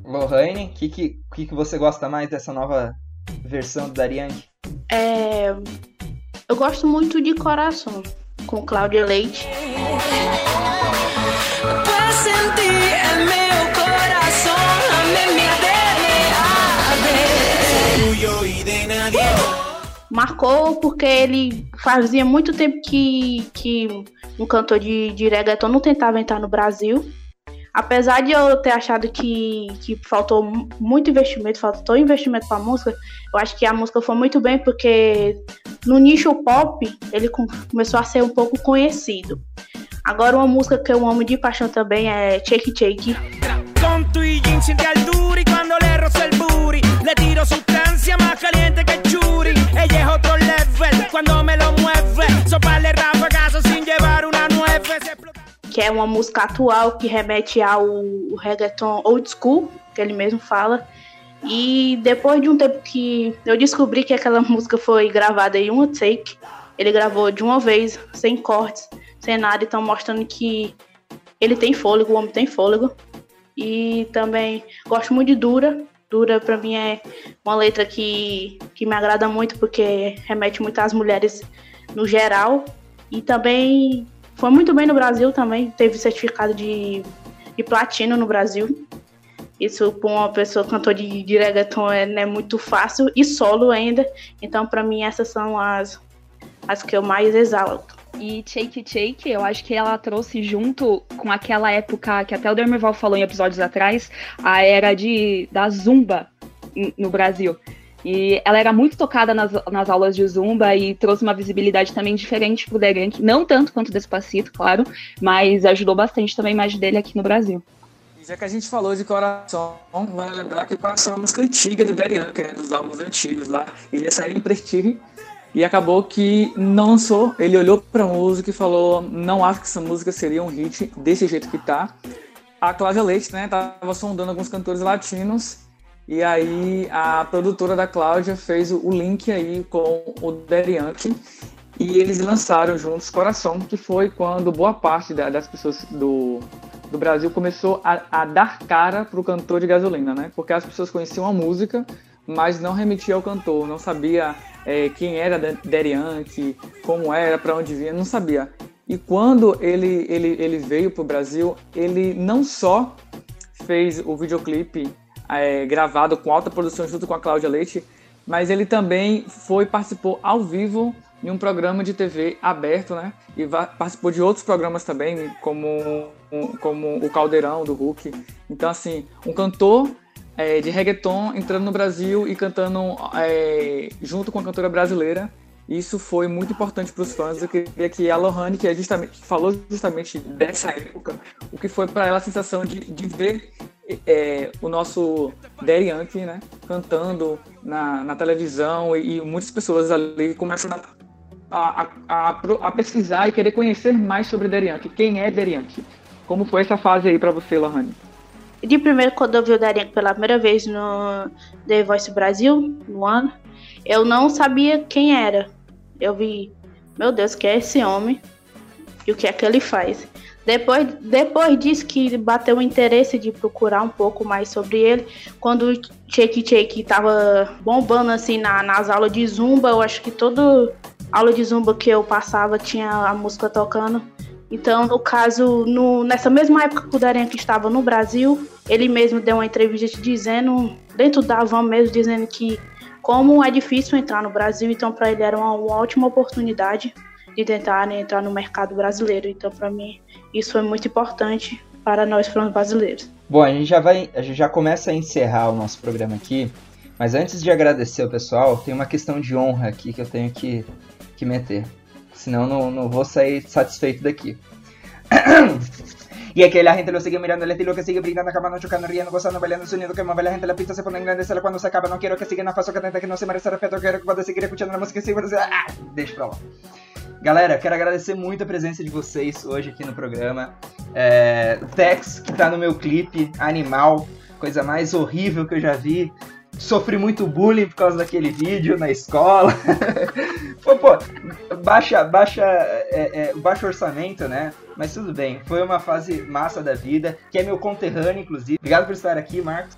Lohane, o que, que, que, que você gosta mais dessa nova versão do Darianke? É, eu gosto muito de Coração, com Cláudia Leite. Marcou porque ele fazia muito tempo que, que um cantor de, de reggaeton não tentava entrar no Brasil. Apesar de eu ter achado que, que faltou muito investimento, faltou investimento para a música, eu acho que a música foi muito bem porque no nicho pop ele começou a ser um pouco conhecido. Agora uma música que eu amo de paixão também é Shake Shake. Tu jeans duri quando le el booty Le tiro sustancia caliente que Que é uma música atual que remete ao reggaeton old school, que ele mesmo fala. E depois de um tempo que eu descobri que aquela música foi gravada em uma take, ele gravou de uma vez, sem cortes cenário estão mostrando que ele tem fôlego, o homem tem fôlego. E também gosto muito de Dura. Dura para mim é uma letra que, que me agrada muito porque remete muito às mulheres no geral. E também foi muito bem no Brasil também, teve certificado de, de platino no Brasil. Isso para uma pessoa cantor de, de reggaeton é, não é muito fácil e solo ainda. Então, para mim, essas são as, as que eu mais exalto. E Shake Shake, eu acho que ela trouxe junto com aquela época que até o Dermerval falou em episódios atrás, a era de, da Zumba no Brasil. E ela era muito tocada nas, nas aulas de Zumba e trouxe uma visibilidade também diferente pro Derank. Não tanto quanto o Despacito, claro, mas ajudou bastante também a imagem dele aqui no Brasil. Já que a gente falou de Coração, vale lembrar que Coração é uma música antiga do Derank, né, dos álbuns antigos lá. Ele ia sair em Prestige e acabou que não lançou. Ele olhou pra música e falou: Não acho que essa música seria um hit desse jeito que tá. A Cláudia Leite, né, tava sondando alguns cantores latinos e aí a produtora da Cláudia fez o link aí com o Derianke e eles lançaram juntos Coração, que foi quando boa parte das pessoas do, do Brasil começou a, a dar cara para o cantor de gasolina, né? Porque as pessoas conheciam a música, mas não remetia ao cantor, não sabia é, quem era Derianke, como era, para onde vinha, não sabia. E quando ele, ele, ele veio para o Brasil, ele não só fez o videoclipe é, gravado com alta produção junto com a Cláudia Leite, mas ele também foi participou ao vivo em um programa de TV aberto, né? E participou de outros programas também, como, como o Caldeirão do Hulk. Então, assim, um cantor é, de reggaeton entrando no Brasil e cantando é, junto com a cantora brasileira. Isso foi muito importante para os fãs. Eu queria que a Lohane, que, é justamente, falou justamente dessa época, o que foi para ela a sensação de, de ver é, o nosso Daddy Yankee, né, cantando na, na televisão e, e, muitas pessoas ali começam a, a, a, a, pesquisar e querer conhecer mais sobre Daddy Yankee. Quem é Daddy Yankee? Como foi essa fase aí para você, Lohane? De primeiro, quando eu vi o Daddy Yankee pela primeira vez no The Voice Brasil, no ano, eu não sabia quem era. Eu vi, meu Deus, que é esse homem e o que é que ele faz. Depois, depois disso que bateu o interesse de procurar um pouco mais sobre ele, quando o Shake Shake tava bombando assim na, nas aulas de zumba, eu acho que toda aula de zumba que eu passava tinha a música tocando. Então, no caso, no, nessa mesma época que o Darren estava no Brasil, ele mesmo deu uma entrevista dizendo, dentro da van mesmo, dizendo que como é difícil entrar no Brasil, então para ele era uma, uma ótima oportunidade de tentar né, entrar no mercado brasileiro. Então, para mim, isso foi muito importante para nós fãs brasileiros. Bom, a gente já vai, a gente já começa a encerrar o nosso programa aqui, mas antes de agradecer o pessoal, tem uma questão de honra aqui que eu tenho que, que meter. Senão não, não vou sair satisfeito daqui. Y es que la gente lo sigue mirando, el estilo que sigue brindando, acabando, chocando, riendo, gozando, bailando, el sonido que mueve la gente, la pista se pone en grande, cuando se acaba, no quiero que sigan a paso que tenta que no se merece respeto, quiero que poder seguir escuchando a música, siga, ah, deixa pra lá. Galera, quero agradecer muito a presença de vocês hoje aqui no programa. É, Tex, que tá no meu clipe, Animal, coisa mais horrível que eu já vi. Sofri muito bullying por causa daquele vídeo na escola. pô, pô, baixa, baixa, é, é, baixa orçamento, né? Mas tudo bem, foi uma fase massa da vida, que é meu conterrâneo, inclusive. Obrigado por estar aqui, Marcos.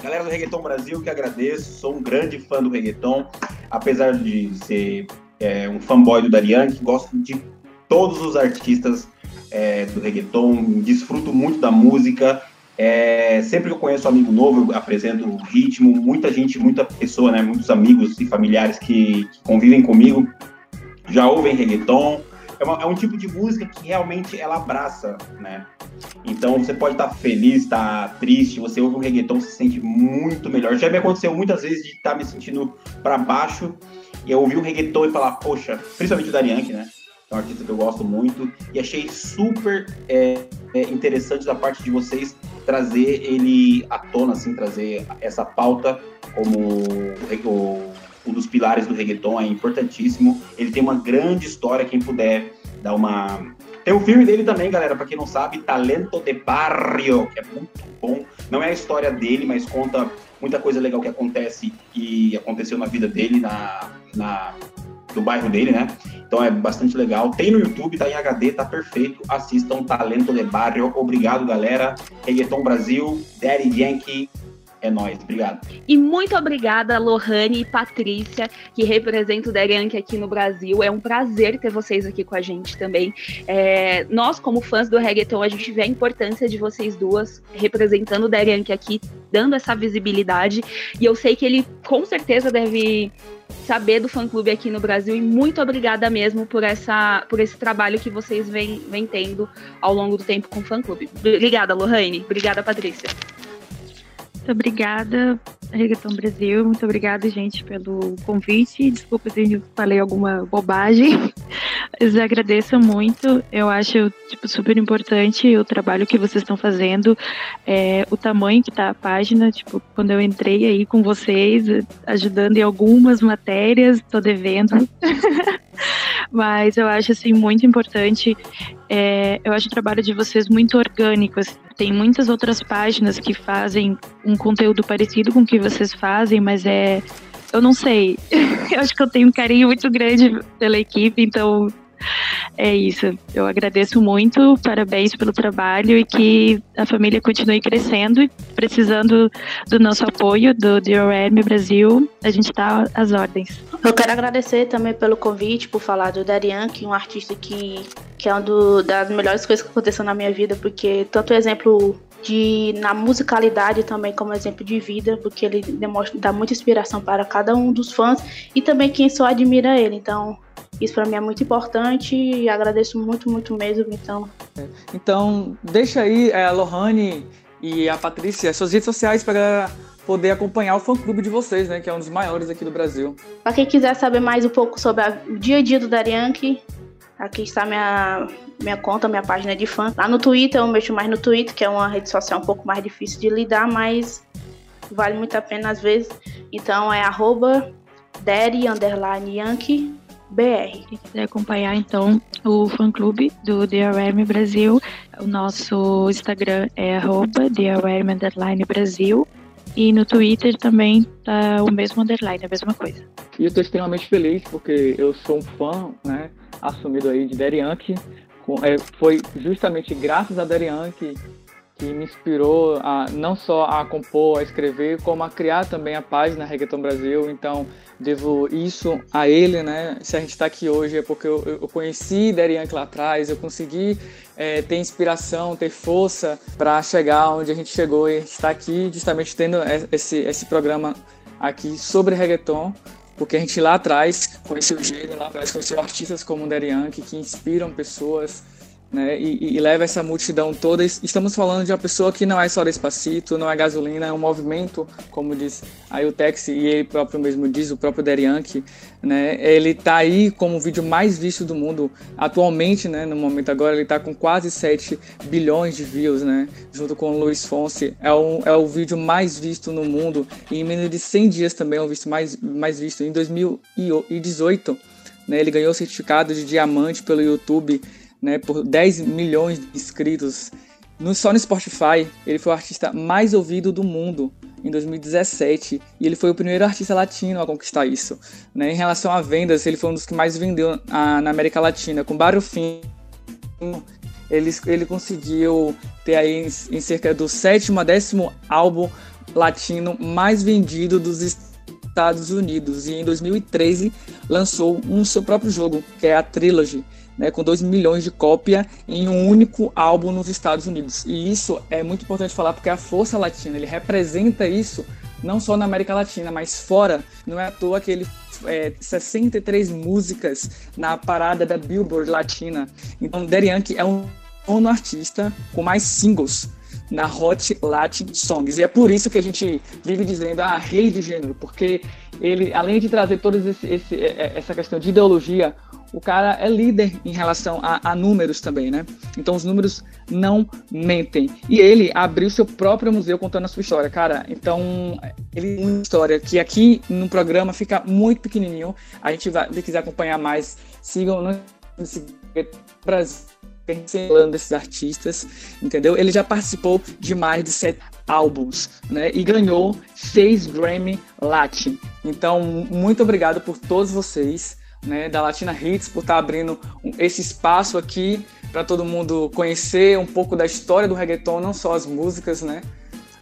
Galera do Reggaeton Brasil, que agradeço. Sou um grande fã do reggaeton, apesar de ser é, um fanboy do Darianke, gosto de todos os artistas é, do reggaeton, desfruto muito da música. É, sempre que eu conheço um amigo novo, eu apresento o ritmo. Muita gente, muita pessoa, né, muitos amigos e familiares que, que convivem comigo já ouvem reggaeton. É, uma, é, um tipo de música que realmente ela abraça, né? Então você pode estar feliz, estar triste, você ouve um reggaeton, se sente muito melhor. Já me aconteceu muitas vezes de estar me sentindo para baixo e eu ouvi um reggaeton e falar, poxa, principalmente o Darianke, né? É um artista que eu gosto muito. E achei super é, é, interessante da parte de vocês trazer ele à tona, assim, trazer essa pauta como o, um dos pilares do reggaeton, é importantíssimo. Ele tem uma grande história, quem puder dar uma. Tem o filme dele também, galera, para quem não sabe, Talento de Barrio, que é muito bom. Não é a história dele, mas conta muita coisa legal que acontece e aconteceu na vida dele, na, na do bairro dele, né? Então é bastante legal. Tem no YouTube, tá em HD, tá perfeito. Assistam Talento de Barrio. Obrigado, galera. Reggaeton Brasil, Daddy Yankee, É nóis, obrigado. E muito obrigada, Lohane e Patrícia, que representam o Deriank aqui no Brasil. É um prazer ter vocês aqui com a gente também. É, nós, como fãs do reggaeton, a gente vê a importância de vocês duas representando o Deriank aqui, dando essa visibilidade. E eu sei que ele com certeza deve saber do fã-clube aqui no Brasil e muito obrigada mesmo por, essa, por esse trabalho que vocês vêm, vêm tendo ao longo do tempo com o fã-clube. Obrigada, Lohane. Obrigada, Patrícia. Muito obrigada, Reggaeton Brasil. Muito obrigada, gente, pelo convite. Desculpa se eu falei alguma bobagem. Mas agradeço muito. Eu acho tipo, super importante o trabalho que vocês estão fazendo. É, o tamanho que está a página. Tipo, quando eu entrei aí com vocês, ajudando em algumas matérias, estou devendo. Mas eu acho assim muito importante. É, eu acho o trabalho de vocês muito orgânico. Assim. Tem muitas outras páginas que fazem um conteúdo parecido com o que vocês fazem, mas é eu não sei. eu acho que eu tenho um carinho muito grande pela equipe, então é isso. Eu agradeço muito, parabéns pelo trabalho e que a família continue crescendo e precisando do nosso apoio do DRM Brasil, a gente está às ordens. Eu quero agradecer também pelo convite, por falar do Darian, que é um artista que, que é uma das melhores coisas que aconteceu na minha vida, porque tanto exemplo de na musicalidade também como exemplo de vida, porque ele demonstra dá muita inspiração para cada um dos fãs e também quem só admira ele. Então, isso para mim é muito importante e agradeço muito, muito mesmo. Então, então deixa aí é, a Lohane e a Patrícia suas redes sociais para poder acompanhar o fã-clube de vocês, né, que é um dos maiores aqui do Brasil. Para quem quiser saber mais um pouco sobre a, o dia a dia do Darianke, aqui está minha minha conta, minha página de fã. Lá no Twitter eu mexo mais no Twitter, que é uma rede social um pouco mais difícil de lidar, mas vale muito a pena às vezes. Então é arroba Yankee BR. Quem quiser acompanhar então o fã clube do DRM Brasil, o nosso Instagram é DRM Brasil. E no Twitter também tá o mesmo underline, a mesma coisa. E eu estou extremamente feliz porque eu sou um fã, né, assumido aí de Derianke. É, foi justamente graças a Derianke que me inspirou a não só a compor, a escrever, como a criar também a página Reggaeton Brasil. Então, devo isso a ele, né? Se a gente está aqui hoje é porque eu, eu conheci Derianke lá atrás, eu consegui é, ter inspiração, ter força para chegar onde a gente chegou e está aqui justamente tendo esse, esse programa aqui sobre reggaeton, porque a gente lá atrás conheceu o gênero, lá atrás conheceu artistas como o Derianke que inspiram pessoas, né, e, e, leva essa multidão toda. Estamos falando de uma pessoa que não é só Despacito, não é gasolina, é um movimento, como diz aí o Tex, e ele próprio mesmo diz, o próprio Derianke, né, ele está aí como o vídeo mais visto do mundo atualmente, né, no momento agora, ele está com quase 7 bilhões de views, né, junto com o Luiz Fonse, é, um, é o vídeo mais visto no mundo, e em menos de 100 dias também é o visto mais, mais visto, em 2018, né, ele ganhou o certificado de diamante pelo YouTube, né, por 10 milhões de inscritos. No, só no Spotify, ele foi o artista mais ouvido do mundo em 2017 e ele foi o primeiro artista latino a conquistar isso. Né? Em relação a vendas, ele foi um dos que mais vendeu a, na América Latina. Com Barufim, ele, ele conseguiu ter aí em, em cerca do sétimo a décimo álbum latino mais vendido dos Estados Unidos e em 2013 lançou um seu próprio jogo, que é a Trilogy, né, com 2 milhões de cópia em um único álbum nos Estados Unidos. E isso é muito importante falar porque a Força Latina, ele representa isso não só na América Latina, mas fora. Não é à toa que ele é, 63 músicas na parada da Billboard Latina. Então, Yankee é um nono artista com mais singles na Hot Latin Songs. E é por isso que a gente vive dizendo a ah, rei de gênero, porque ele, além de trazer toda essa questão de ideologia o cara é líder em relação a, a, números também, né? Então os números não mentem. E ele abriu seu próprio museu contando a sua história, cara. Então, ele tem uma história que aqui no programa fica muito pequenininho. A gente vai, se quiser acompanhar mais, sigam no Brasil falando desses artistas, entendeu? Ele já participou de mais de sete álbuns, né? E ganhou seis Grammy Latin. Então, muito obrigado por todos vocês né, da Latina Hits por estar tá abrindo esse espaço aqui para todo mundo conhecer um pouco da história do reggaeton, não só as músicas, né?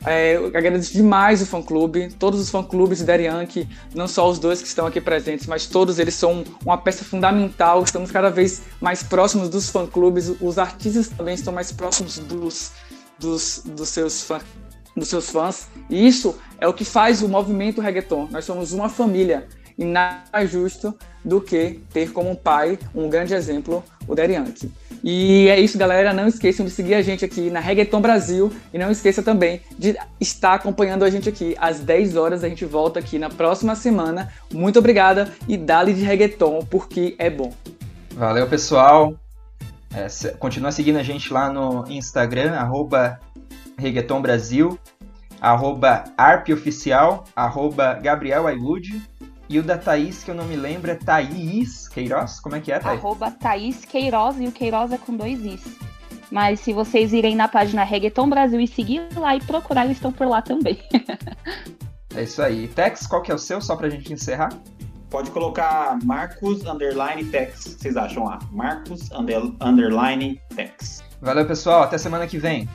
É, eu agradeço demais o fã-clube, todos os fã-clubes de Yankee, não só os dois que estão aqui presentes, mas todos eles são uma peça fundamental. Estamos cada vez mais próximos dos fã-clubes, os artistas também estão mais próximos dos, dos, dos seus fãs dos seus fãs. E isso é o que faz o movimento reggaeton. Nós somos uma família e nada mais justo do que ter como pai um grande exemplo o Yankee. E é isso, galera. Não esqueçam de seguir a gente aqui na Reggaeton Brasil. E não esqueça também de estar acompanhando a gente aqui. Às 10 horas a gente volta aqui na próxima semana. Muito obrigada e dale de reggaeton, porque é bom. Valeu, pessoal. É, continua seguindo a gente lá no Instagram, arroba Reggaeton Brasil, arroba arpoficial, arroba Gabriel e o da Thaís, que eu não me lembro, é Thaís Queiroz? Como é que é, Thaís? Arroba Thaís Queiroz, e o Queiroz é com dois Is. Mas se vocês irem na página Reggaeton Brasil e seguir lá e procurar, eles estão por lá também. é isso aí. Tex, qual que é o seu, só pra gente encerrar? Pode colocar Marcos Underline Tex, vocês acham lá. Marcos under, Underline Tex. Valeu, pessoal. Até semana que vem.